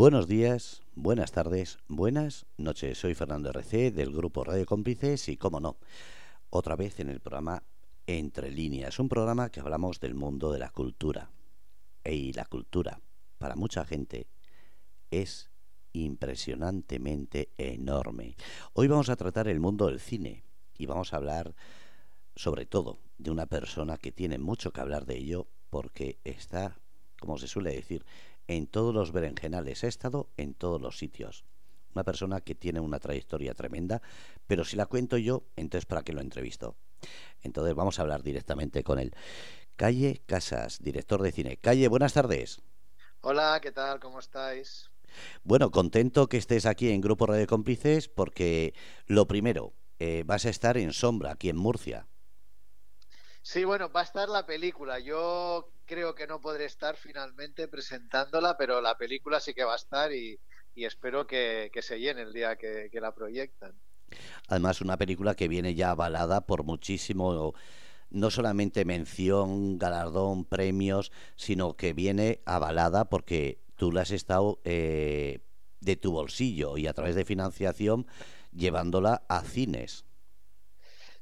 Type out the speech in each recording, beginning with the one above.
Buenos días, buenas tardes, buenas noches. Soy Fernando RC del grupo Radio Cómplices y, como no, otra vez en el programa Entre Líneas, un programa que hablamos del mundo de la cultura. Y la cultura, para mucha gente, es impresionantemente enorme. Hoy vamos a tratar el mundo del cine y vamos a hablar sobre todo de una persona que tiene mucho que hablar de ello porque está, como se suele decir, en todos los berenjenales, ha estado en todos los sitios. Una persona que tiene una trayectoria tremenda, pero si la cuento yo, entonces ¿para qué lo entrevisto? Entonces vamos a hablar directamente con él. Calle Casas, director de cine. Calle, buenas tardes. Hola, ¿qué tal? ¿Cómo estáis? Bueno, contento que estés aquí en Grupo Radio Cómplices porque lo primero, eh, vas a estar en Sombra, aquí en Murcia. Sí, bueno, va a estar la película. Yo creo que no podré estar finalmente presentándola, pero la película sí que va a estar y, espero que, se llene el día que, la proyectan. Además, una película que viene ya avalada por muchísimo, no solamente mención, galardón, premios, sino que viene avalada porque tú la has estado eh, de tu bolsillo y a través de financiación llevándola a cines.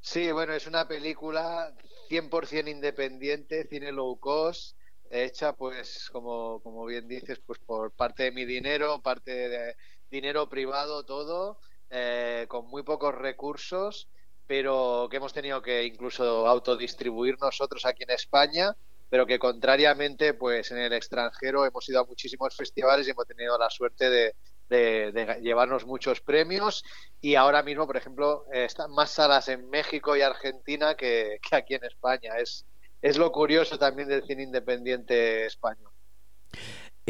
Sí, bueno, es una película 100% independiente, cine low cost, hecha pues como, como bien dices, pues por parte de mi dinero, parte de dinero privado, todo, eh, con muy pocos recursos, pero que hemos tenido que incluso autodistribuir nosotros aquí en España, pero que contrariamente pues en el extranjero hemos ido a muchísimos festivales y hemos tenido la suerte de, de, llevarnos muchos premios y ahora mismo, por ejemplo, están más salas en México y Argentina que, aquí en España. Es, es lo curioso también del cine independiente español.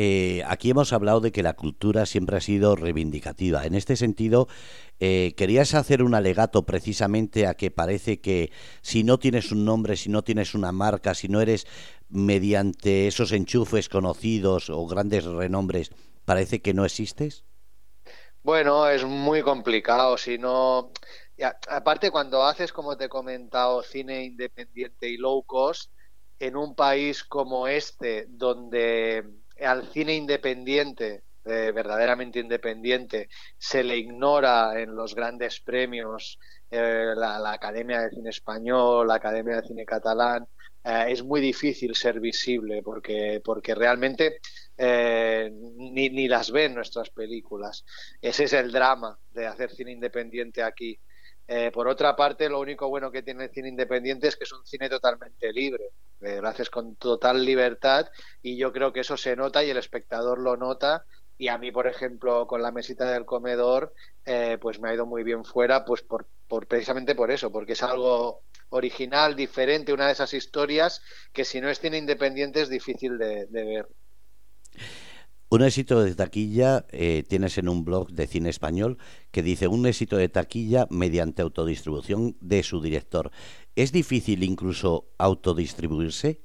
Eh, aquí hemos hablado de que la cultura siempre ha sido reivindicativa. En este sentido, eh, querías hacer un alegato precisamente a que parece que si no tienes un nombre, si no tienes una marca, si no eres mediante esos enchufes conocidos o grandes renombres, parece que no existes. Bueno, es muy complicado, si no... aparte, cuando haces, como te he comentado, cine independiente y low cost, en un país como este, donde al cine independiente, eh, verdaderamente independiente, se le ignora en los grandes premios, eh, la, Academia de Cine Español, la Academia de Cine Catalán, eh, es muy difícil ser visible porque, porque realmente eh, ni, ni, las ven nuestras películas. Ese es el drama de hacer cine independiente aquí. Eh, por otra parte, lo único bueno que tiene el cine independiente es que es un cine totalmente libre. lo haces con total libertad y yo creo que eso se nota y el espectador lo nota. Y a mí, por ejemplo, con la mesita del comedor, pues me ha ido muy bien fuera, pues por, por precisamente por eso, porque es algo original, diferente, una de esas historias que si no es cine independiente es difícil de, ver. Un éxito de taquilla eh, tienes en un blog de cine español que dice un éxito de taquilla mediante autodistribución de su director. ¿Es difícil incluso autodistribuirse?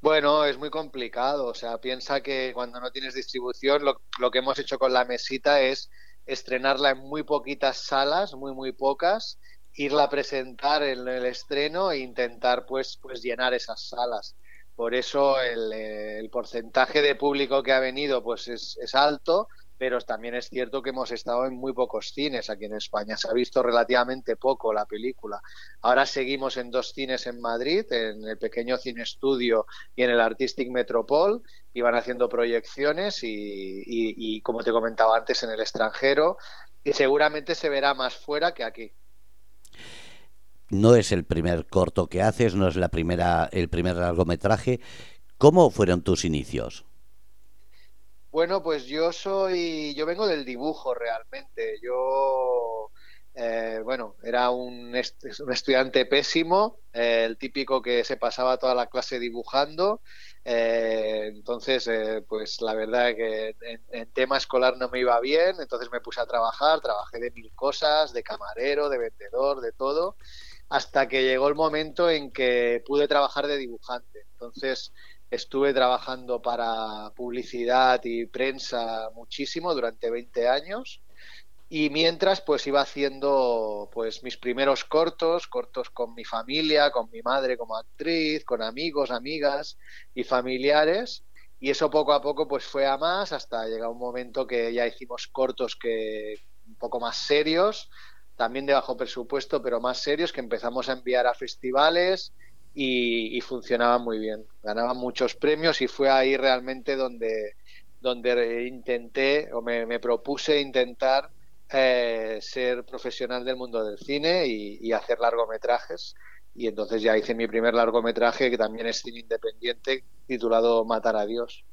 Bueno, es muy complicado. O sea, piensa que cuando no tienes distribución, lo, lo que hemos hecho con la mesita es estrenarla en muy poquitas salas, muy, muy pocas, irla a presentar en el estreno e intentar pues, pues llenar esas salas. Por eso el, el porcentaje de público que ha venido pues es, alto, pero también es cierto que hemos estado en muy pocos cines aquí en España. Se ha visto relativamente poco la película. Ahora seguimos en dos cines en Madrid, en el pequeño cine estudio y en el Artistic Metropol, y van haciendo proyecciones y, y como te comentaba antes, en el extranjero, y seguramente se verá más fuera que aquí. No es el primer corto que haces, no es la primera, el primer largometraje. ¿Cómo fueron tus inicios? Bueno, pues yo soy, yo vengo del dibujo realmente. Yo, eh, bueno, era un, estudiante pésimo, eh, el típico que se pasaba toda la clase dibujando. Eh, entonces, pues la verdad es que en, tema escolar no me iba bien, entonces me puse a trabajar, trabajé de mil cosas, de camarero, de vendedor, de todo, hasta que llegó el momento en que pude trabajar de dibujante. Entonces, Estuve trabajando para publicidad y prensa muchísimo durante 20 años y mientras pues iba haciendo pues mis primeros cortos, cortos con mi familia, con mi madre como actriz, con amigos, amigas y familiares y eso poco a poco pues fue a más hasta llegar un momento que ya hicimos cortos que un poco más serios, también de bajo presupuesto, pero más serios, que empezamos a enviar a festivales y, funcionaban muy bien. Ganaban muchos premios y fue ahí realmente donde, donde intenté o me, propuse intentar eh, ser profesional del mundo del cine y, y, hacer largometrajes. Y entonces ya hice mi primer largometraje, que también es cine independiente, titulado Matar a Dios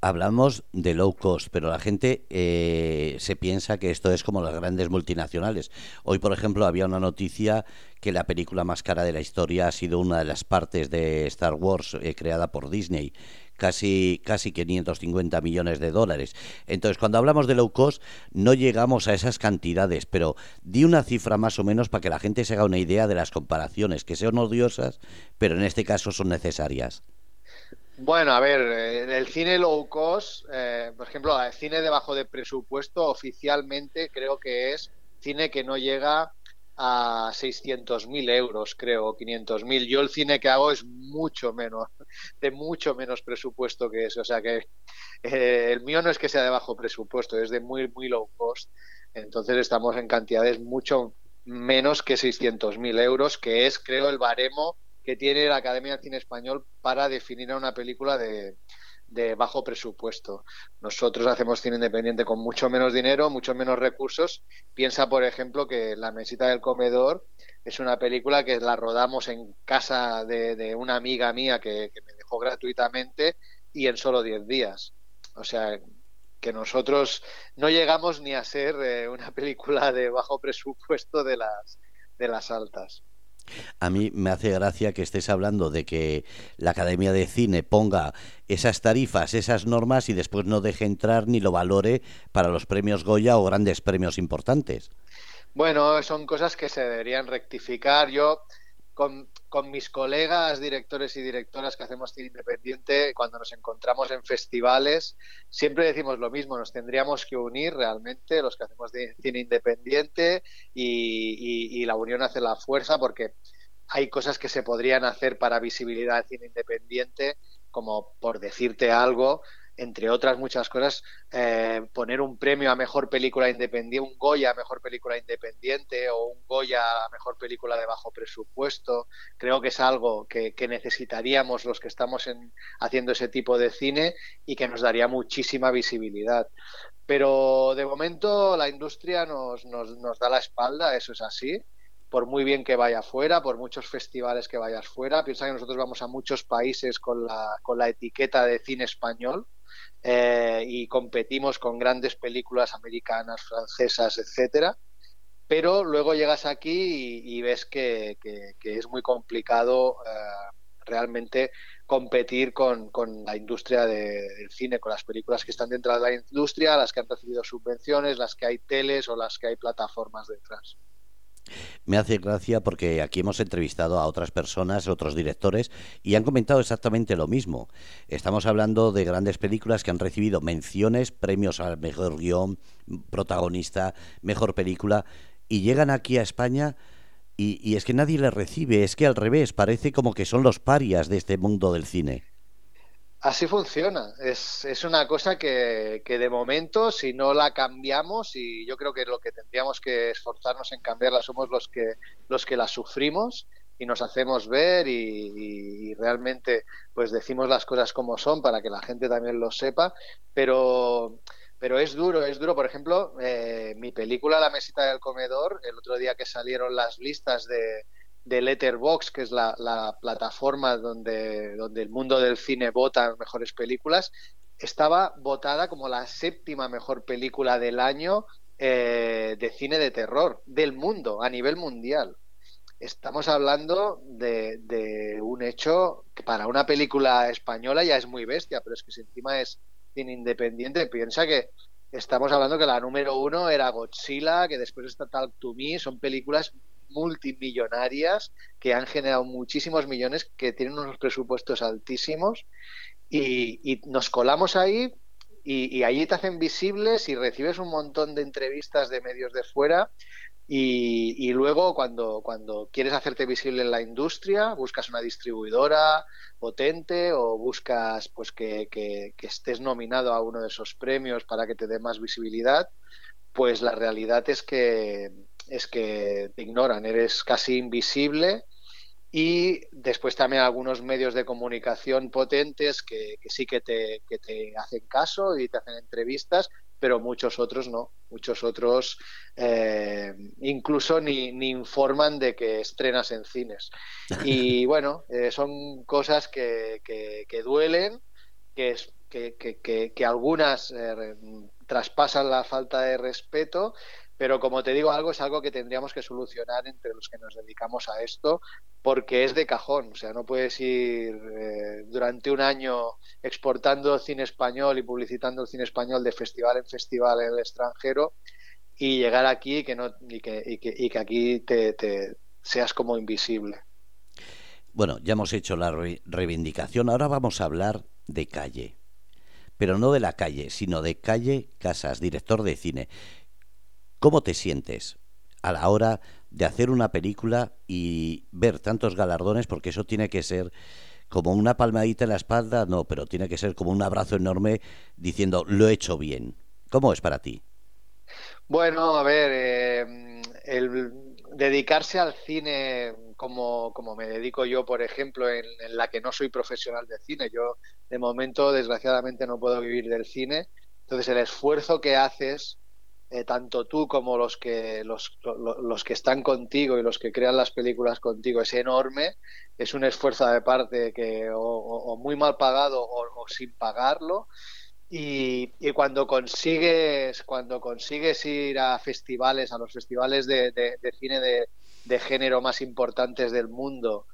hablamos de low cost, pero la gente eh, se piensa que esto es como las grandes multinacionales. Hoy, por ejemplo, había una noticia que la película más cara de la historia ha sido una de las partes de Star Wars eh, creada por Disney. Casi, casi 550 millones de dólares. Entonces, cuando hablamos de low cost, no llegamos a esas cantidades, pero di una cifra más o menos para que la gente se haga una idea de las comparaciones, que sean odiosas, pero en este caso son necesarias. Bueno, a ver, el cine low cost, eh, por ejemplo, el cine debajo de presupuesto oficialmente creo que es cine que no llega a 600.000 euros, creo, 500.000. Yo el cine que hago es mucho menos, de mucho menos presupuesto que eso. O sea que eh, el mío no es que sea de bajo presupuesto, es de muy, muy low cost. Entonces estamos en cantidades mucho menos que 600.000 euros, que es, creo, el baremo que tiene la Academia de Cine Español para definir a una película de, bajo presupuesto. Nosotros hacemos cine independiente con mucho menos dinero, mucho menos recursos. Piensa, por ejemplo, que La Mesita del Comedor es una película que la rodamos en casa de, una amiga mía que, me dejó gratuitamente y en solo 10 días. O sea, que nosotros no llegamos ni a ser eh, una película de bajo presupuesto de las, de las altas. A mí me hace gracia que estés hablando de que la Academia de Cine ponga esas tarifas, esas normas y después no deje entrar ni lo valore para los premios Goya o grandes premios importantes. Bueno, son cosas que se deberían rectificar. Yo, con, mis colegas, directores y directoras que hacemos cine independiente, cuando nos encontramos en festivales, siempre decimos lo mismo, nos tendríamos que unir realmente los que hacemos cine independiente y, y la unión hace la fuerza porque hay cosas que se podrían hacer para visibilidad de cine independiente, como por decirte algo, entre otras muchas cosas, eh, poner un premio a mejor película independiente, un Goya a mejor película independiente o un Goya a mejor película de bajo presupuesto. Creo que es algo que, necesitaríamos los que estamos en, haciendo ese tipo de cine y que nos daría muchísima visibilidad. Pero de momento la industria nos, nos, nos da la espalda, eso es así por muy bien que vaya fuera, por muchos festivales que vayas fuera. Piensa que nosotros vamos a muchos países con la, con la etiqueta de cine español eh, y competimos con grandes películas americanas, francesas, etcétera. Pero luego llegas aquí y, ves que, es muy complicado eh, realmente competir con, la industria del cine, con las películas que están dentro de la industria, las que han recibido subvenciones, las que hay teles o las que hay plataformas detrás. Me hace gracia porque aquí hemos entrevistado a otras personas, otros directores, y han comentado exactamente lo mismo. Estamos hablando de grandes películas que han recibido menciones, premios al mejor guion, protagonista, mejor película, y llegan aquí a España y, y es que nadie les recibe, es que al revés, parece como que son los parias de este mundo del cine. Así funciona. Es, es una cosa que, que, de momento, si no la cambiamos, y yo creo que lo que tendríamos que esforzarnos en cambiarla somos los que, los que la sufrimos y nos hacemos ver y, realmente pues decimos las cosas como son para que la gente también lo sepa. Pero, pero es duro, es duro. Por ejemplo, eh, mi película La mesita del comedor, el otro día que salieron las listas de de Letterbox, que es la, plataforma donde, donde el mundo del cine vota mejores películas, estaba votada como la séptima mejor película del año eh, de cine de terror del mundo, a nivel mundial. Estamos hablando de, de, un hecho que para una película española ya es muy bestia, pero es que si encima es cine independiente, piensa que estamos hablando que la número uno era Godzilla, que después está Talk to Me, son películas multimillonarias que han generado muchísimos millones, que tienen unos presupuestos altísimos y, nos colamos ahí y, allí te hacen visibles y recibes un montón de entrevistas de medios de fuera Y, luego cuando, cuando quieres hacerte visible en la industria, buscas una distribuidora potente o buscas pues que, que, estés nominado a uno de esos premios para que te dé más visibilidad, pues la realidad es que es que te ignoran, eres casi invisible y después también algunos medios de comunicación potentes que, sí que te, que te hacen caso y te hacen entrevistas, pero muchos otros no. Muchos otros eh, incluso ni, ni, informan de que estrenas en cines. Y bueno, eh, son cosas que, que, duelen, que, que, que algunas eh, traspasan la falta de respeto, pero como te digo, algo es algo que tendríamos que solucionar entre los que nos dedicamos a esto, porque es de cajón. O sea, no puedes ir eh, durante un año exportando cine español y publicitando el cine español de festival en festival en el extranjero y llegar aquí que no, y, que, y, que, y que aquí te, te seas como invisible. Bueno, ya hemos hecho la reivindicación. Ahora vamos a hablar de calle. Pero no de la calle, sino de calle Casas, director de cine. ¿Cómo te sientes a la hora de hacer una película y ver tantos galardones? Porque eso tiene que ser como una palmadita en la espalda, no, pero tiene que ser como un abrazo enorme diciendo lo he hecho bien. ¿Cómo es para ti? Bueno, a ver, eh, el dedicarse al cine como, como me dedico yo, por ejemplo, en, la que no soy profesional de cine, yo de momento desgraciadamente no puedo vivir del cine, entonces el esfuerzo que haces eh, tanto tú como los que, los, los, que están contigo y los que crean las películas contigo es enorme, es un esfuerzo de parte que o, muy mal pagado o, sin pagarlo. Y, y, cuando consigues cuando consigues ir a festivales, a los festivales de, de, cine de, de género más importantes del mundo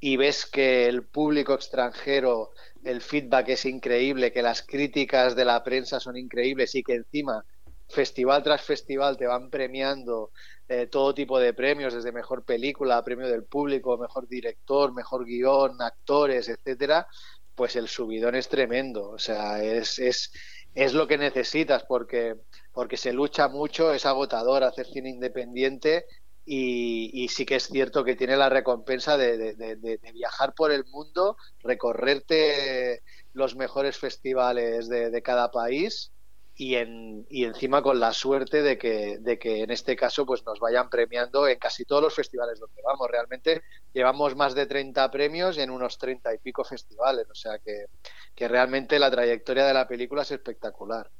y ves que el público extranjero, el feedback es increíble, que las críticas de la prensa son increíbles y que encima festival tras festival te van premiando eh, todo tipo de premios, desde mejor película, premio del público, mejor director, mejor guion, actores, etcétera, pues el subidón es tremendo. O sea, es, es, es lo que necesitas porque, porque se lucha mucho, es agotador hacer cine independiente y, sí que es cierto que tiene la recompensa de, de, viajar por el mundo, recorrerte los mejores festivales de, cada país y, en, y encima con la suerte de que, de que en este caso pues nos vayan premiando en casi todos los festivales donde vamos. Realmente llevamos más de 30 premios en unos 30 y pico festivales, o sea que, que realmente la trayectoria de la película es espectacular.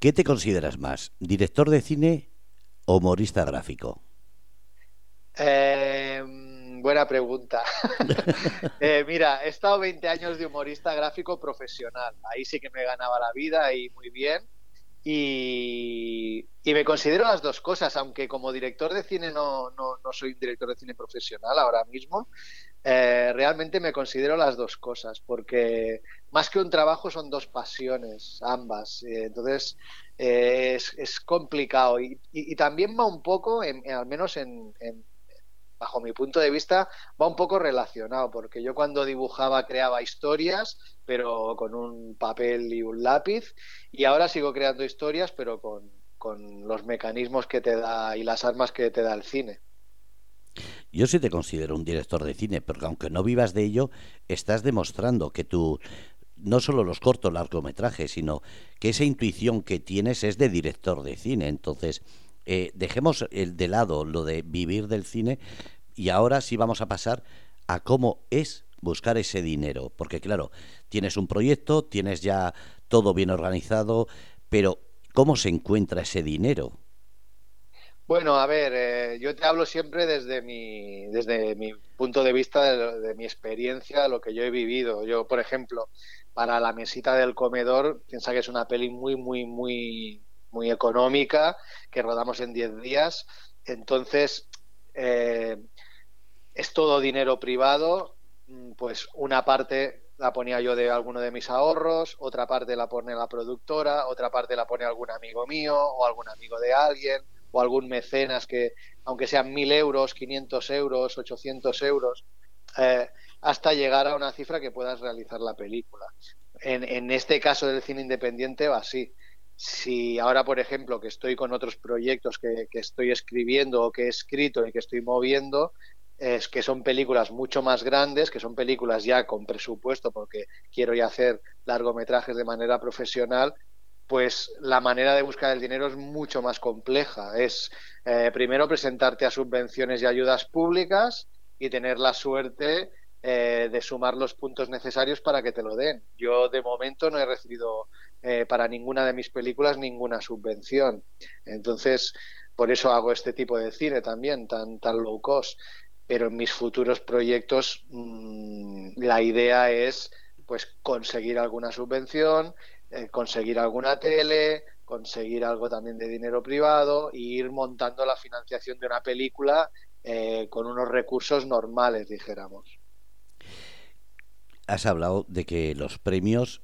¿Qué te consideras más, director de cine o humorista gráfico? Eh, buena pregunta. Eh, mira, he estado 20 años de humorista gráfico profesional. Ahí sí que me ganaba la vida y muy bien. Y, me considero las dos cosas, aunque como director de cine no, no, soy director de cine profesional ahora mismo, eh, realmente me considero las dos cosas, porque más que un trabajo son dos pasiones, ambas. Eh, entonces es, es, complicado y, también va un poco, al menos en bajo mi punto de vista, va un poco relacionado, porque yo cuando dibujaba creaba historias, pero con un papel y un lápiz, y ahora sigo creando historias, pero con, los mecanismos que te da y las armas que te da el cine. Yo sí te considero un director de cine, porque aunque no vivas de ello, estás demostrando que tú no solo los cortos largometrajes, sino que esa intuición que tienes es de director de cine. Entonces, eh, dejemos el de lado lo de vivir del cine y ahora sí vamos a pasar a cómo es buscar ese dinero. Porque claro, tienes un proyecto, tienes ya todo bien organizado, pero ¿cómo se encuentra ese dinero? Bueno, a ver, eh, yo te hablo siempre desde mi, desde mi punto de vista, de, de, mi experiencia, lo que yo he vivido. Yo, por ejemplo, para la mesita del comedor, piensa que es una peli muy, muy, muy muy económica que rodamos en 10 días. Entonces, eh, es todo dinero privado, mm, pues una parte la ponía yo de alguno de mis ahorros, otra parte la pone la productora, otra parte la pone algún amigo mío o algún amigo de alguien o algún mecenas que, aunque sean mil euros, 500 euros, 800 euros, eh, hasta llegar a una cifra que puedas realizar la película. En, en este caso del cine independiente va así si ahora, por ejemplo, que estoy con otros proyectos que, estoy escribiendo o que he escrito y que estoy moviendo, es que son películas mucho más grandes, que son películas ya con presupuesto, porque quiero ya hacer largometrajes de manera profesional, pues la manera de buscar el dinero es mucho más compleja. Es eh, primero presentarte a subvenciones y ayudas públicas y tener la suerte eh, de sumar los puntos necesarios para que te lo den. Yo de momento no he recibido eh, para ninguna de mis películas ninguna subvención. Entonces, por eso hago este tipo de cine también, tan, tan low cost. Pero en mis futuros proyectos mm, la idea es pues conseguir alguna subvención, eh, conseguir alguna tele, conseguir algo también de dinero privado e ir montando la financiación de una película con unos recursos normales, dijéramos has hablado de que los premios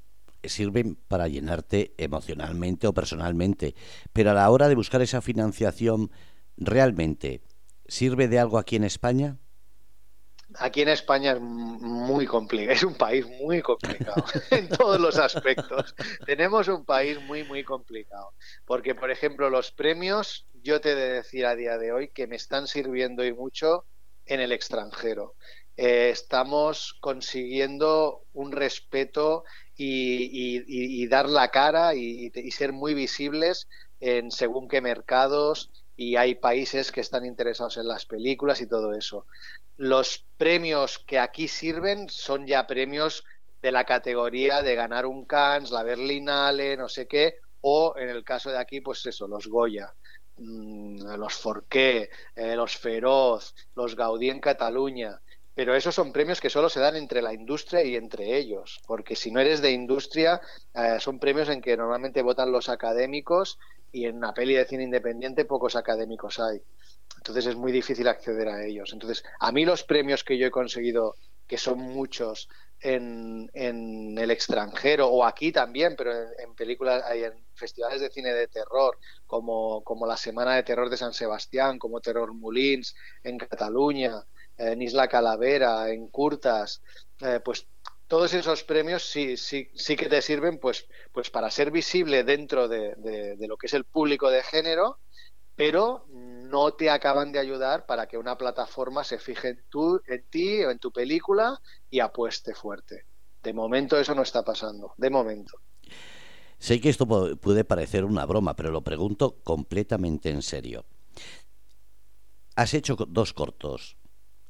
sirven para llenarte emocionalmente o personalmente, pero a la hora de buscar esa financiación, ¿realmente sirve de algo aquí en España? Aquí en España es muy complicado, es un país muy complicado en todos los aspectos. Tenemos un país muy, muy complicado. Porque, por ejemplo, los premios, yo te he de decir a día de hoy que me están sirviendo y mucho en el extranjero. Eh, estamos consiguiendo un respeto y, dar la cara y, ser muy visibles en según qué mercados y hay países que están interesados en las películas y todo eso. Los premios que aquí sirven son ya premios de la categoría de ganar un Cannes, la Berlinale, no sé qué, o en el caso de aquí, pues eso, los Goya, mm, los Forqué, eh, los Feroz, los Gaudí en Cataluña pero esos son premios que solo se dan entre la industria y entre ellos, porque si no eres de industria, eh, son premios en que normalmente votan los académicos y en una peli de cine independiente pocos académicos hay. Entonces es muy difícil acceder a ellos. Entonces, a mí los premios que yo he conseguido, que son muchos en, en el extranjero o aquí también, pero en, películas, hay en festivales de cine de terror, como, como la Semana de Terror de San Sebastián, como Terror Mulins en Cataluña, en Isla Calavera, en Curtas, eh, pues todos esos premios sí, que te sirven pues, pues para ser visible dentro de, lo que es el público de género, pero no te acaban de ayudar para que una plataforma se fije en, tú, en ti o en tu película y apueste fuerte. De momento eso no está pasando, de momento. Sé que esto puede parecer una broma, pero lo pregunto completamente en serio. Has hecho dos cortos,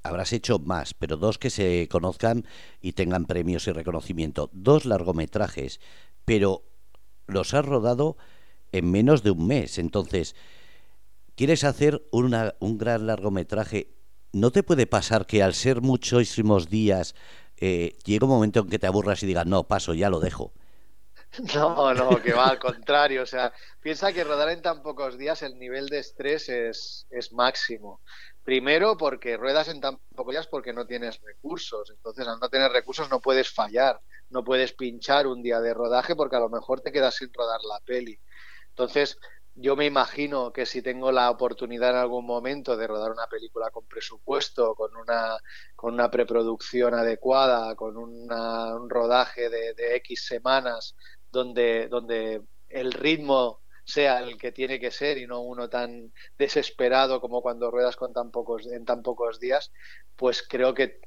habrás hecho más, pero dos que se conozcan y tengan premios y reconocimiento. Dos largometrajes, pero los has rodado en menos de un mes. Entonces, ¿quieres hacer una, un gran largometraje? ¿No te puede pasar que al ser muchísimos días eh, llega un momento en que te aburras y digas, no, paso, ya lo dejo? No, no, que va al contrario. O sea, piensa que rodar en tan pocos días el nivel de estrés es, es máximo. Primero porque ruedas en tan pocos días porque no tienes recursos. Entonces, al no tener recursos no puedes fallar, no puedes pinchar un día de rodaje porque a lo mejor te quedas sin rodar la peli. Entonces, yo me imagino que si tengo la oportunidad en algún momento de rodar una película con presupuesto, con una, con una preproducción adecuada, con un rodaje de, de X semanas, donde, donde el ritmo sea el que tiene que ser y no uno tan desesperado como cuando ruedas con tan pocos, en tan pocos días, pues creo que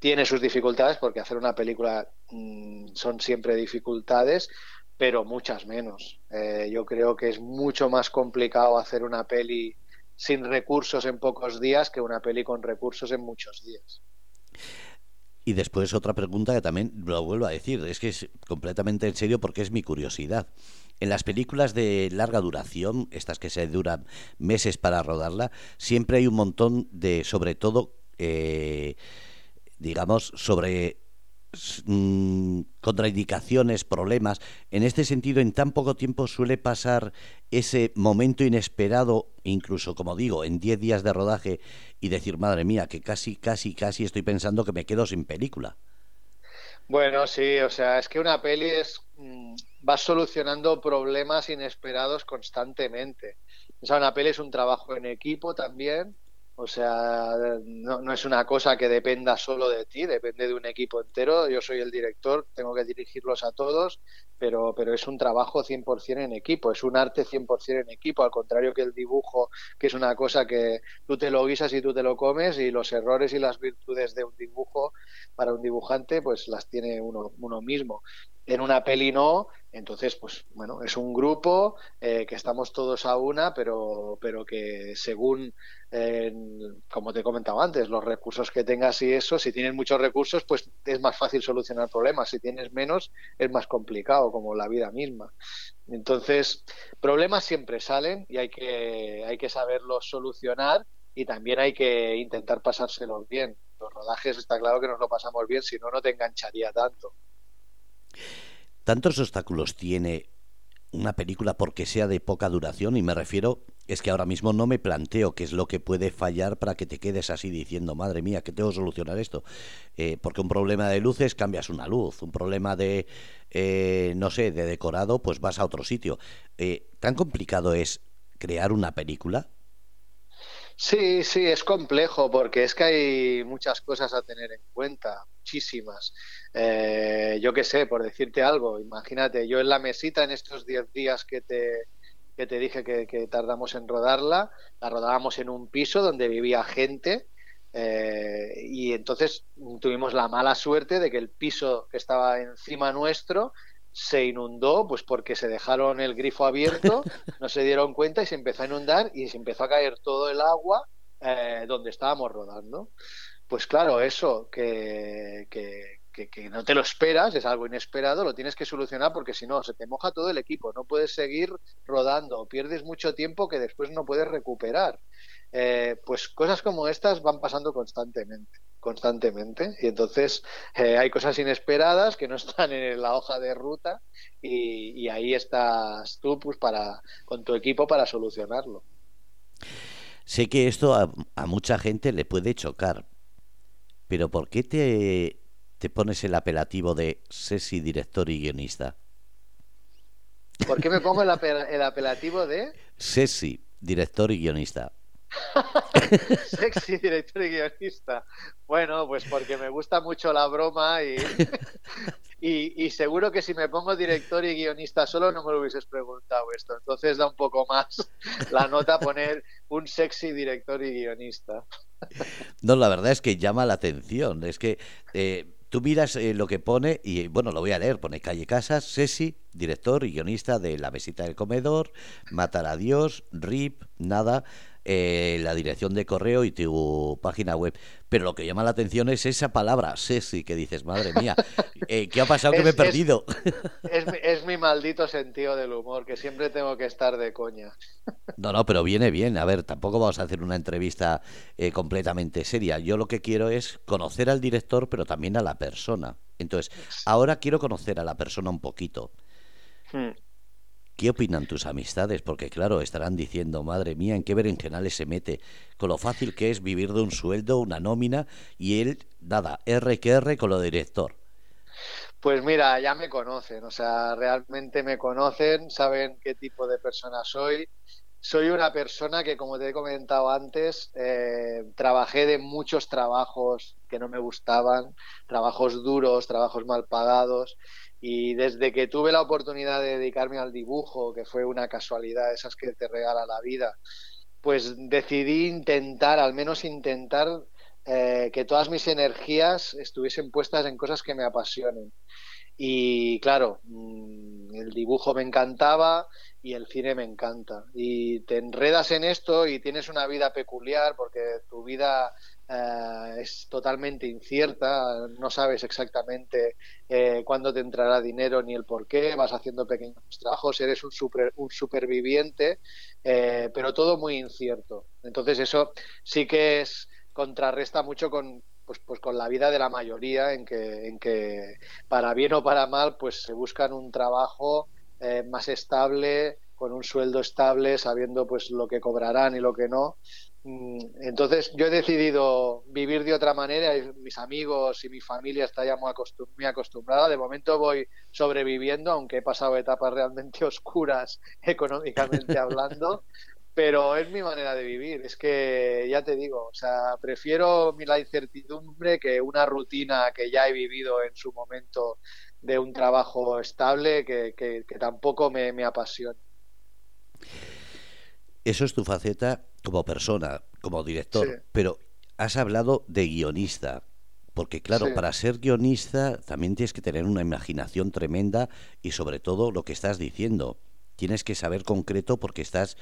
tiene sus dificultades porque hacer una película mm, son siempre dificultades, pero muchas menos. Eh, yo creo que es mucho más complicado hacer una peli sin recursos en pocos días que una peli con recursos en muchos días. Y después otra pregunta que también lo vuelvo a decir, es que es completamente en serio porque es mi curiosidad. En las películas de larga duración, estas que se duran meses para rodarla, siempre hay un montón de, sobre todo, eh, digamos, sobre contraindicaciones, problemas. En este sentido, en tan poco tiempo suele pasar ese momento inesperado, incluso, como digo, en 10 días de rodaje, y decir, madre mía, que casi, casi, casi estoy pensando que me quedo sin película. Bueno, sí, o sea, es que una peli es... Mm, vas solucionando problemas inesperados constantemente. O sea, una peli es un trabajo en equipo también O sea, no, es una cosa que dependa solo de ti, depende de un equipo entero. Yo soy el director, tengo que dirigirlos a todos, pero, pero es un trabajo 100% en equipo, es un arte 100% en equipo, al contrario que el dibujo, que es una cosa que tú te lo guisas y tú te lo comes y los errores y las virtudes de un dibujo para un dibujante pues las tiene uno, uno mismo en una peli no, entonces, pues bueno, es un grupo eh, que estamos todos a una, pero, pero que según, como te he comentado antes, los recursos que tengas y eso, si tienes muchos recursos, pues es más fácil solucionar problemas. Si tienes menos, es más complicado, como la vida misma. Entonces, problemas siempre salen y hay que, hay que saberlos solucionar y también hay que intentar pasárselos bien. Los rodajes está claro que nos lo pasamos bien, si no, no te engancharía tanto. ¿Tantos obstáculos tiene una película porque sea de poca duración? Y me refiero, es que ahora mismo no me planteo qué es lo que puede fallar para que te quedes así diciendo, madre mía, que tengo que solucionar esto. Eh, porque un problema de luces cambias una luz, un problema de, eh, no sé, de decorado, pues vas a otro sitio. Eh, ¿Tan complicado es crear una película? Sí, sí, es complejo porque es que hay muchas cosas a tener en cuenta, muchísimas. Eh, yo qué sé, por decirte algo, imagínate, yo en la mesita en estos 10 días que te, que te dije que, tardamos en rodarla, la rodábamos en un piso donde vivía gente eh, y entonces tuvimos la mala suerte de que el piso que estaba encima nuestro se inundó pues porque se dejaron el grifo abierto, no se dieron cuenta y se empezó a inundar y se empezó a caer todo el agua eh, donde estábamos rodando. Pues claro, eso que, que, no te lo esperas, es algo inesperado, lo tienes que solucionar porque si no, se te moja todo el equipo, no puedes seguir rodando, pierdes mucho tiempo que después no puedes recuperar. Eh, pues cosas como estas van pasando constantemente constantemente y entonces eh, hay cosas inesperadas que no están en la hoja de ruta y, ahí estás tú pues para con tu equipo para solucionarlo sé que esto a, a mucha gente le puede chocar pero ¿por qué te, te pones el apelativo de sexy director y guionista ¿por qué me pongo el, el apelativo de sexy director y guionista Sexy director y guionista. Bueno, pues porque me gusta mucho la broma y, y, seguro que si me pongo director y guionista solo no me lo hubieses preguntado esto. Entonces da un poco más la nota poner un sexy director y guionista. No, la verdad es que llama la atención. Es que eh, tú miras eh, lo que pone y bueno, lo voy a leer. Pone Calle Casas, Sexy, director y guionista de La Mesita del Comedor, Matar a Dios, RIP, Nada eh, la dirección de correo y tu página web. Pero lo que llama la atención es esa palabra, sexy, que dices, madre mía, eh, ¿qué ha pasado que me he perdido? Es, mi maldito sentido del humor, que siempre tengo que estar de coña. No, no, pero viene bien. A ver, tampoco vamos a hacer una entrevista eh, completamente seria. Yo lo que quiero es conocer al director, pero también a la persona. Entonces, ahora quiero conocer a la persona un poquito. Hmm. ¿Qué opinan tus amistades? Porque claro, estarán diciendo, madre mía, ¿en qué berenjenales se mete? Con lo fácil que es vivir de un sueldo, una nómina, y él, nada, R que R con lo director. Pues mira, ya me conocen, o sea, realmente me conocen, saben qué tipo de persona soy. Soy una persona que, como te he comentado antes, eh, trabajé de muchos trabajos que no me gustaban, trabajos duros, trabajos mal pagados, y desde que tuve la oportunidad de dedicarme al dibujo, que fue una casualidad, esas que te regala la vida, pues decidí intentar, al menos intentar, eh, que todas mis energías estuviesen puestas en cosas que me apasionen. Y claro, mm, el dibujo me encantaba y el cine me encanta. Y te enredas en esto y tienes una vida peculiar porque tu vida eh, es totalmente incierta, no sabes exactamente eh, cuándo te entrará dinero ni el por qué, vas haciendo pequeños trabajos, eres un, super, un superviviente, eh, pero todo muy incierto. Entonces eso sí que es contrarresta mucho con, pues, pues con la vida de la mayoría en que, en que para bien o para mal pues se buscan un trabajo más estable con un sueldo estable sabiendo pues lo que cobrarán y lo que no entonces yo he decidido vivir de otra manera y mis amigos y mi familia está ya muy, acostumbrada. De momento voy sobreviviendo, aunque he pasado etapas realmente oscuras económicamente hablando. pero es mi manera de vivir. Es que ya te digo, o sea, prefiero la incertidumbre que una rutina que ya he vivido en su momento de un trabajo estable que, que, tampoco me, me apasiona. Eso es tu faceta como persona, como director, pero has hablado de guionista, porque claro, para ser guionista también tienes que tener una imaginación tremenda y sobre todo lo que estás diciendo. Tienes que saber concreto porque estás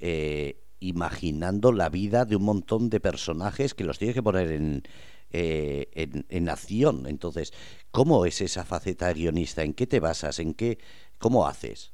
eh, imaginando la vida de un montón de personajes que los tienes que poner en, eh, en, acción. Entonces, ¿cómo es esa faceta guionista? ¿En qué te basas? ¿En qué? ¿Cómo haces?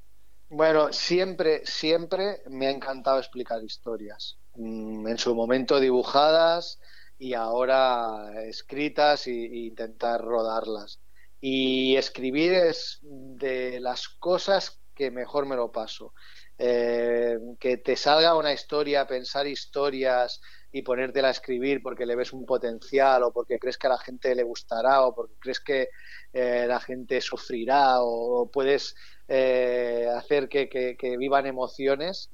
Bueno, siempre, siempre me ha encantado explicar historias. Mm, en su momento dibujadas, y ahora escritas e, intentar rodarlas. Y escribir es de las cosas que mejor me lo paso. Eh, que te salga una historia, pensar historias y ponértela a escribir porque le ves un potencial o porque crees que a la gente le gustará o porque crees que eh, la gente sufrirá o, puedes eh, hacer que, vivan emociones,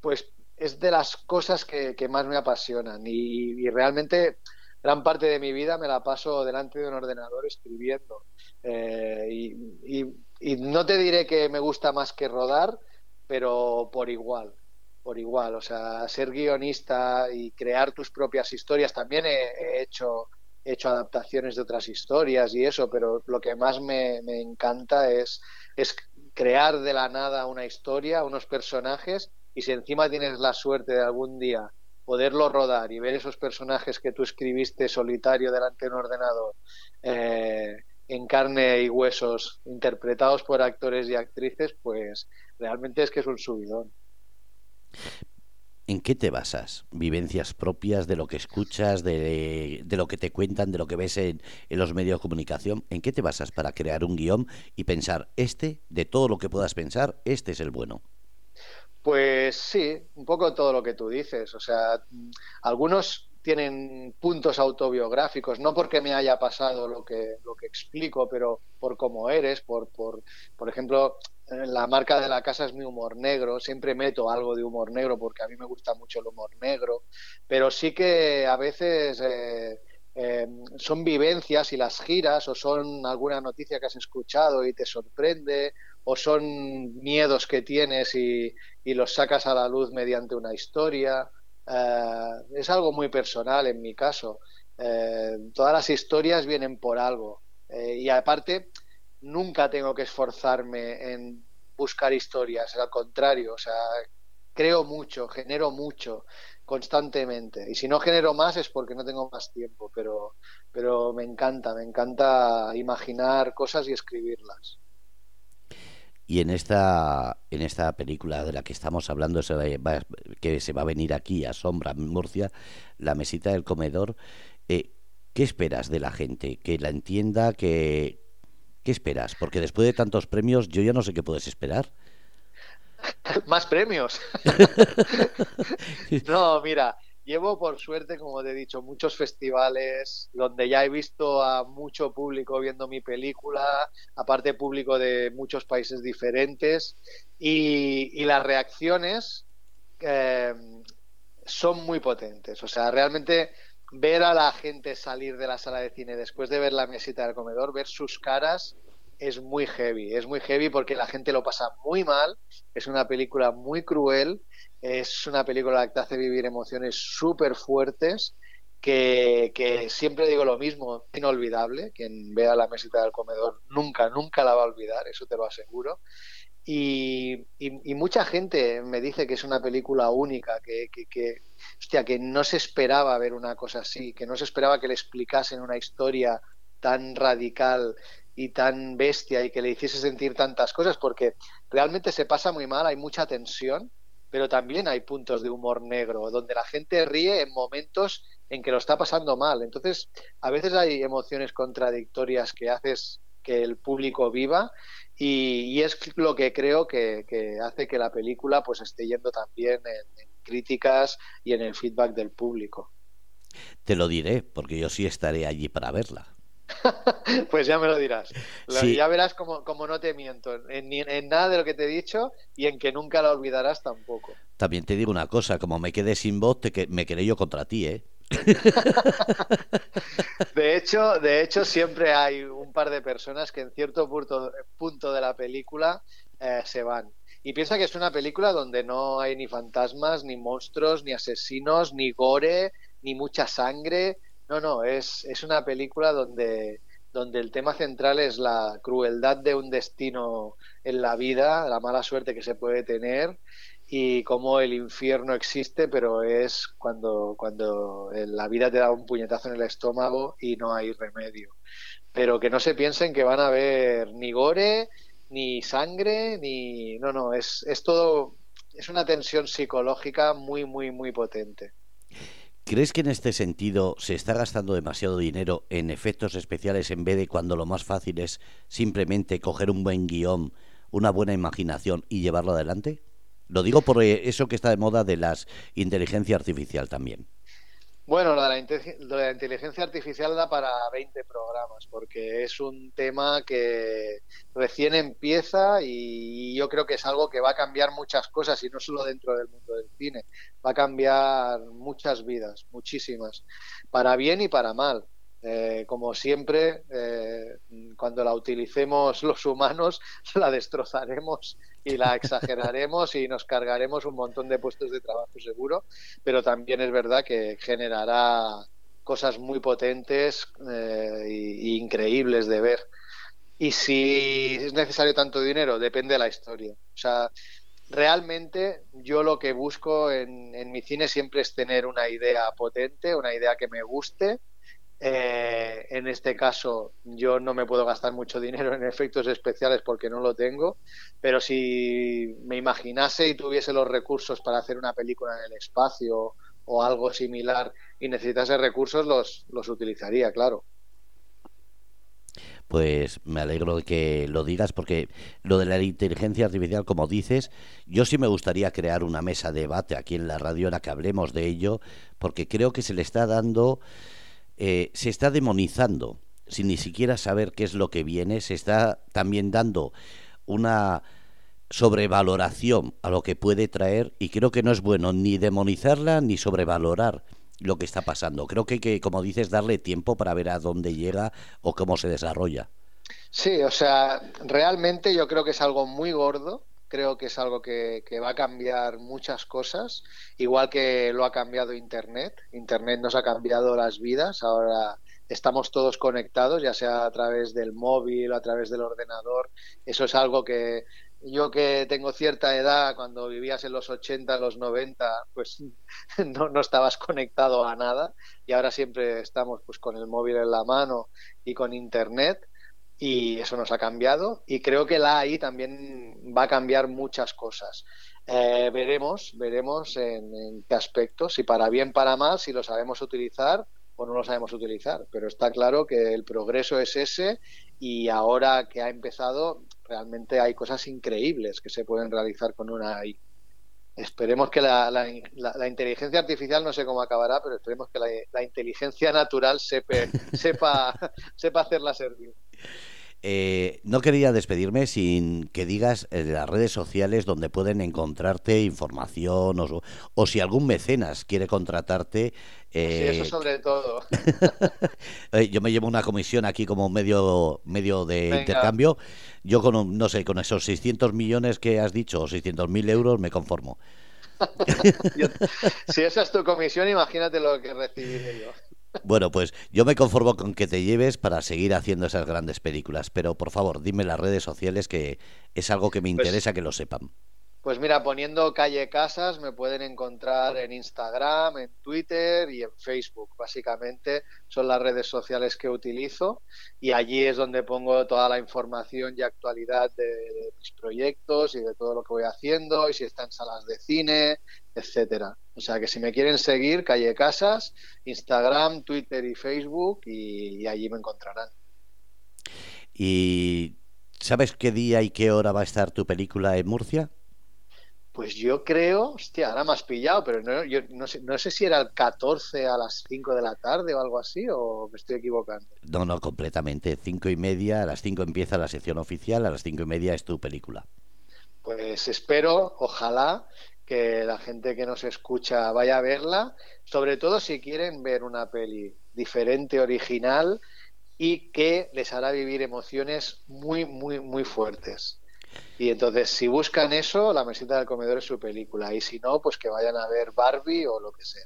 pues es de las cosas que, más me apasionan y, realmente gran parte de mi vida me la paso delante de un ordenador escribiendo. Eh, y, no te diré que me gusta más que rodar, pero por igual, por igual. O sea, ser guionista y crear tus propias historias. También he, hecho, hecho adaptaciones de otras historias y eso, pero lo que más me, me encanta es, es crear de la nada una historia, unos personajes y si encima tienes la suerte de algún día poderlo rodar y ver esos personajes que tú escribiste solitario delante de un ordenador eh, en carne y huesos interpretados por actores y actrices, pues realmente es que es un subidón. ¿En qué te basas? ¿Vivencias propias de lo que escuchas, de, lo que te cuentan, de lo que ves en, en, los medios de comunicación? ¿En qué te basas para crear un guion y pensar, este, de todo lo que puedas pensar, este es el bueno? Pues sí, un poco todo lo que tú dices. O sea, algunos tienen puntos autobiográficos, no porque me haya pasado lo que, lo que explico, pero por cómo eres, por, por, por ejemplo, la marca de la casa es mi humor negro, siempre meto algo de humor negro porque a mí me gusta mucho el humor negro, pero sí que a veces eh, eh, son vivencias y las giras o son alguna noticia que has escuchado y te sorprende o son miedos que tienes y, los sacas a la luz mediante una historia. Eh, es algo muy personal en mi caso. Eh, todas las historias vienen por algo. Eh, y aparte, nunca tengo que esforzarme en buscar historias, al contrario, o sea, creo mucho, genero mucho constantemente. Y si no genero más es porque no tengo más tiempo, pero, pero me encanta, me encanta imaginar cosas y escribirlas. Y en esta, en esta película de la que estamos hablando, que se va a venir aquí a Sombra, Murcia, la mesita del comedor, eh, ¿qué esperas de la gente? ¿Que la entienda? Que, ¿Qué esperas? Porque después de tantos premios, yo ya no sé qué puedes esperar. Más premios. no, mira, Llevo, por suerte, como te he dicho, muchos festivales donde ya he visto a mucho público viendo mi película, aparte público de muchos países diferentes, y, las reacciones eh, son muy potentes. O sea, realmente ver a la gente salir de la sala de cine después de ver la mesita del comedor, ver sus caras, es muy heavy. Es muy heavy porque la gente lo pasa muy mal. Es una película muy cruel es una película que te hace vivir emociones súper fuertes, que, siempre digo lo mismo, inolvidable. Quien vea la mesita del comedor nunca, nunca la va a olvidar, eso te lo aseguro. Y, mucha gente me dice que es una película única, que, que, hostia, que no se esperaba ver una cosa así, que no se esperaba que le explicasen una historia tan radical y tan bestia y que le hiciese sentir tantas cosas, porque realmente se pasa muy mal, hay mucha tensión pero también hay puntos de humor negro, donde la gente ríe en momentos en que lo está pasando mal. Entonces, a veces hay emociones contradictorias que haces que el público viva y, es lo que creo que, hace que la película pues esté yendo también en, críticas y en el feedback del público. Te lo diré, porque yo sí estaré allí para verla. pues ya me lo dirás. Ya verás como, no te miento, en, en, nada de lo que te he dicho y en que nunca la olvidarás tampoco. También te digo una cosa, como me quedé sin voz, te, me quedé yo contra ti, ¿eh? de hecho, de hecho, siempre hay un par de personas que en cierto punto, de la película eh, se van. Y piensa que es una película donde no hay ni fantasmas, ni monstruos, ni asesinos, ni gore, ni mucha sangre. No, no, es, es una película donde, donde el tema central es la crueldad de un destino en la vida, la mala suerte que se puede tener y cómo el infierno existe, pero es cuando, cuando la vida te da un puñetazo en el estómago y no hay remedio. Pero que no se piensen que van a haber ni gore, ni sangre, ni... No, no, es, es todo... Es una tensión psicológica muy, muy, muy potente. ¿Crees que en este sentido se está gastando demasiado dinero en efectos especiales en vez de cuando lo más fácil es simplemente coger un buen guion, una buena imaginación y llevarlo adelante? Lo digo por eh, eso que está de moda de las inteligencia artificial también. Bueno, lo de, la, inteligencia artificial da para 20 programas, porque es un tema que recién empieza y yo creo que es algo que va a cambiar muchas cosas y no solo dentro del mundo del cine, va a cambiar muchas vidas, muchísimas, para bien y para mal. Eh, como siempre, eh, cuando la utilicemos los humanos, la destrozaremos y la exageraremos y nos cargaremos un montón de puestos de trabajo seguro, pero también es verdad que generará cosas muy potentes e increíbles de ver. Y si es necesario tanto dinero, depende de la historia. O sea, realmente yo lo que busco en, en mi cine siempre es tener una idea potente, una idea que me guste, eh, en este caso, yo no me puedo gastar mucho dinero en efectos especiales porque no lo tengo, pero si me imaginase y tuviese los recursos para hacer una película en el espacio o algo similar y necesitase recursos, los, los utilizaría, claro. Pues me alegro de que lo digas porque lo de la inteligencia artificial, como dices, yo sí me gustaría crear una mesa de debate aquí en la radio en la que hablemos de ello, porque creo que se le está dando eh, se está demonizando sin ni siquiera saber qué es lo que viene, se está también dando una sobrevaloración a lo que puede traer y creo que no es bueno ni demonizarla ni sobrevalorar lo que está pasando. Creo que que, como dices, darle tiempo para ver a dónde llega o cómo se desarrolla. Sí, o sea, realmente yo creo que es algo muy gordo creo que es algo que, va a cambiar muchas cosas, igual que lo ha cambiado Internet. Internet nos ha cambiado las vidas, ahora estamos todos conectados, ya sea a través del móvil, a través del ordenador. Eso es algo que yo que tengo cierta edad, cuando vivías en los 80, los 90, pues no, no estabas conectado a nada y ahora siempre estamos pues con el móvil en la mano y con Internet y eso nos ha cambiado y creo que la AI también va a cambiar muchas cosas. Eh, veremos, veremos en, qué aspectos, si para bien, para mal, si lo sabemos utilizar o no lo sabemos utilizar. Pero está claro que el progreso es ese y ahora que ha empezado, realmente hay cosas increíbles que se pueden realizar con una AI. Esperemos que la, la, inteligencia artificial no sé cómo acabará, pero esperemos que la, inteligencia natural sepa, sepa, sepa hacerla servir. Eh, no quería despedirme sin que digas eh, las redes sociales donde pueden encontrarte información o, si algún mecenas quiere contratarte. Eh, sí, eso sobre todo. yo me llevo una comisión aquí como medio, medio de intercambio. Yo con, no sé, con esos 600 millones que has dicho, o 600 mil euros, me conformo. si esa es tu comisión, imagínate lo que recibiré yo. Bueno, pues yo me conformo con que te lleves para seguir haciendo esas grandes películas, pero por favor, dime las redes sociales que es algo que me pues interesa que lo sepan. Pues mira, poniendo calle Casas me pueden encontrar en Instagram, en Twitter y en Facebook. Básicamente son las redes sociales que utilizo y allí es donde pongo toda la información y actualidad de, mis proyectos y de todo lo que voy haciendo y si está en salas de cine, etcétera. O sea que si me quieren seguir, calle Casas, Instagram, Twitter y Facebook y allí me encontrarán. ¿Y sabes qué día y qué hora va a estar tu película en Murcia? Pues yo creo, hostia, ahora me has pillado, pero no, yo no sé, no sé si era el 14 a las 5 de la tarde o algo así, o me estoy equivocando. No, no, completamente. Cinco y media, a las 5 empieza la sección oficial, a las cinco y media es tu película. Pues espero, ojalá, que la gente que nos escucha vaya a verla, sobre todo si quieren ver una peli diferente, original y que les hará vivir emociones muy, muy, muy fuertes. Y entonces, si buscan eso, La mesita del comedor es su película. Y si no, pues que vayan a ver Barbie o lo que sea.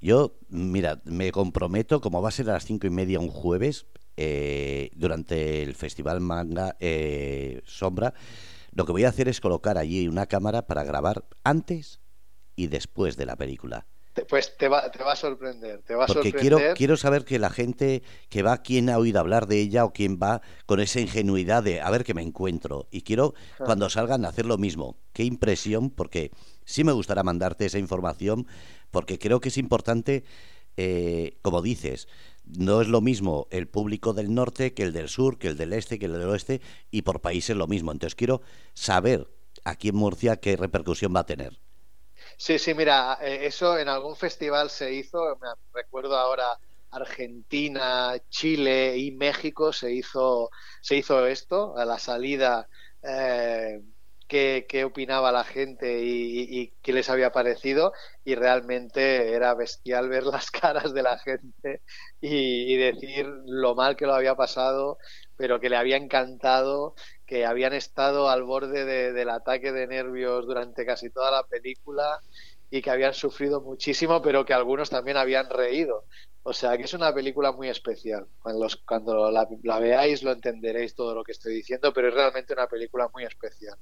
Yo, mira, me comprometo, como va a ser a las cinco y media un jueves, eh, durante el Festival Manga eh, Sombra, lo que voy a hacer es colocar allí una cámara para grabar antes y después de la película. Pues te va, te va a sorprender, te va a Porque quiero, quiero saber que la gente que va, quién ha oído hablar de ella o quién va con esa ingenuidad de a ver qué me encuentro. Y quiero, Ah. cuando salgan, hacer lo mismo. Qué impresión, porque sí me gustará mandarte esa información, porque creo que es importante, eh, como dices, no es lo mismo el público del norte que el del sur, que el del este, que el del oeste, y por países lo mismo. Entonces quiero saber aquí en Murcia qué repercusión va a tener. Sí, sí, mira, eh, eso en algún festival se hizo, me recuerdo ahora Argentina, Chile y México se hizo, se hizo esto, a la salida, eh, qué, opinaba la gente y, y- y qué les había parecido, y realmente era bestial ver las caras de la gente y, y decir lo mal que lo había pasado, pero que le había encantado que habían estado al borde de- del ataque de nervios durante casi toda la película y que habían sufrido muchísimo, pero que algunos también habían reído. O sea que es una película muy especial. Cuando, los- cuando la, la veáis lo entenderéis todo lo que estoy diciendo, pero es realmente una película muy especial.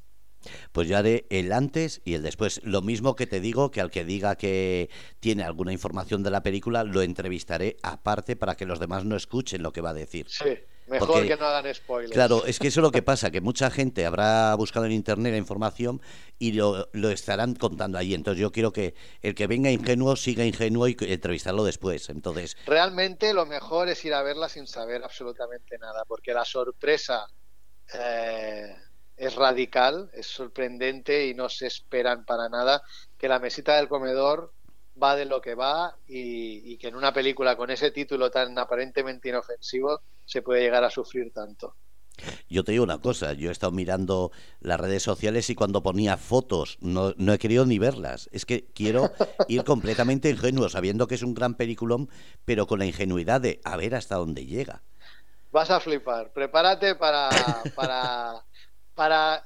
Pues yo haré el antes y el después. Lo mismo que te digo, que al que diga que tiene alguna información de la película, lo entrevistaré aparte para que los demás no escuchen lo que va a decir. Sí, mejor Porque, que no hagan spoilers. Claro, es que eso es lo que pasa, que mucha gente habrá buscado en internet la información y lo, lo estarán contando ahí. Entonces yo quiero que el que venga ingenuo siga ingenuo y entrevistarlo después. Entonces, Realmente lo mejor es ir a verla sin saber absolutamente nada, porque la sorpresa eh, es radical, es sorprendente y no se esperan para nada que la mesita del comedor va de lo que va y, y que en una película con ese título tan aparentemente inofensivo se puede llegar a sufrir tanto. yo te digo una cosa, yo he estado mirando las redes sociales y cuando ponía fotos no, no he querido ni verlas. Es que quiero ir completamente ingenuo, sabiendo que es un gran peliculón, pero con la ingenuidad de a ver hasta dónde llega. Vas a flipar. Prepárate para para para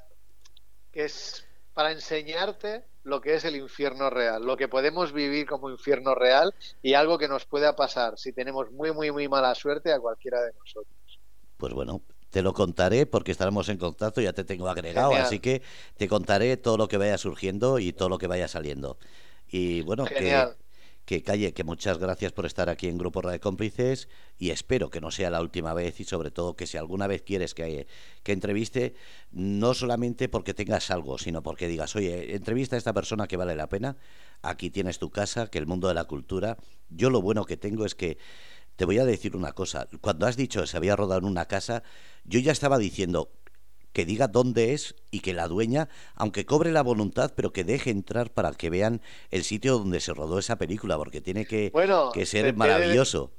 que es para enseñarte lo que es el infierno real, lo que podemos vivir como infierno real y algo que nos pueda pasar si tenemos muy muy muy mala suerte a cualquiera de nosotros. Pues bueno, te lo contaré porque estaremos en contacto, ya te tengo agregado, Genial. así que te contaré todo lo que vaya surgiendo y todo lo que vaya saliendo. Y bueno, Genial. que calle, que muchas gracias por estar aquí en Grupo Radio Cómplices y espero que no sea la última vez y sobre todo que si alguna vez quieres que, que entreviste, no solamente porque tengas algo, sino porque digas, oye, entrevista a esta persona que vale la pena, aquí tienes tu casa, que el mundo de la cultura, yo lo bueno que tengo es que te voy a decir una cosa. Cuando has dicho que se había rodado en una casa, yo ya estaba diciendo que diga dónde es y que la dueña, aunque cobre la voluntad, pero que deje entrar para que vean el sitio donde se rodó esa película, porque tiene que, Bueno, que te- ser te- maravilloso.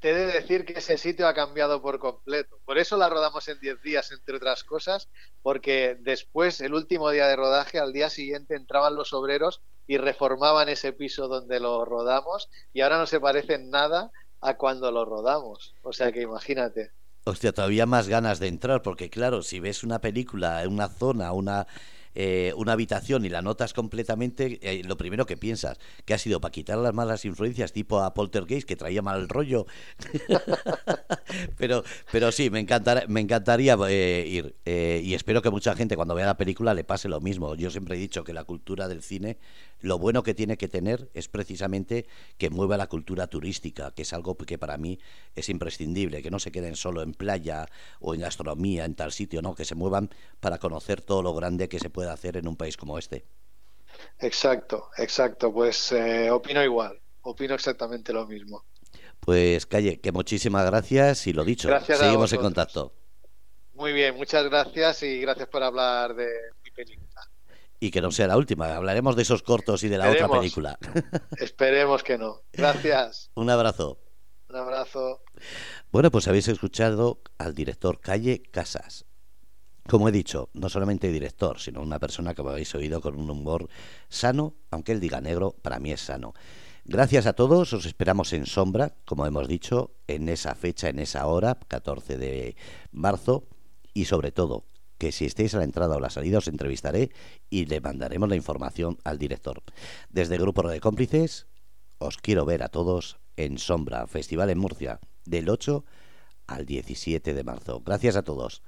Te he de decir que ese sitio ha cambiado por completo. Por eso la rodamos en 10 días, entre otras cosas, porque después, el último día de rodaje, al día siguiente entraban los obreros y reformaban ese piso donde lo rodamos y ahora no se parece en nada a cuando lo rodamos. O sea que imagínate. Hostia, todavía más ganas de entrar, porque claro, si ves una película una zona, una, eh, una habitación y la notas completamente, eh, lo primero que piensas, que ha sido para quitar las malas influencias, tipo a Poltergeist, que traía mal rollo. pero, pero sí, me, encantar, me encantaría eh, ir. y espero que mucha gente cuando vea la película le pase lo mismo. Yo siempre he dicho que la cultura del cine, lo bueno que tiene que tener es precisamente que mueva la cultura turística, que es algo que para mí es imprescindible, que no se queden solo en playa o en gastronomía, en tal sitio, no, que se muevan para conocer todo lo grande que se puede hacer en un país como este. Exacto, exacto. Pues eh, opino igual. Opino exactamente lo mismo. Pues Calle, que muchísimas gracias y lo dicho, Gracias seguimos en contacto. Muy bien, muchas gracias y gracias por hablar de mi película. Y que no sea la última. Hablaremos de esos cortos y de la otra película. Esperemos que no. Gracias. Un abrazo. Un abrazo. Bueno, pues habéis escuchado al director Calle Casas. Como he dicho, no solamente director, sino una persona que habéis oído con un humor sano, aunque él diga negro, para mí es sano. Gracias a todos, os esperamos en Sombra, como hemos dicho, en esa fecha, en esa hora, 14 de marzo, y sobre todo, que si estéis a la entrada o la salida os entrevistaré y le mandaremos la información al director. Desde el Grupo de Cómplices, os quiero ver a todos en Sombra, Festival en Murcia, del 8 al 17 de marzo. Gracias a todos.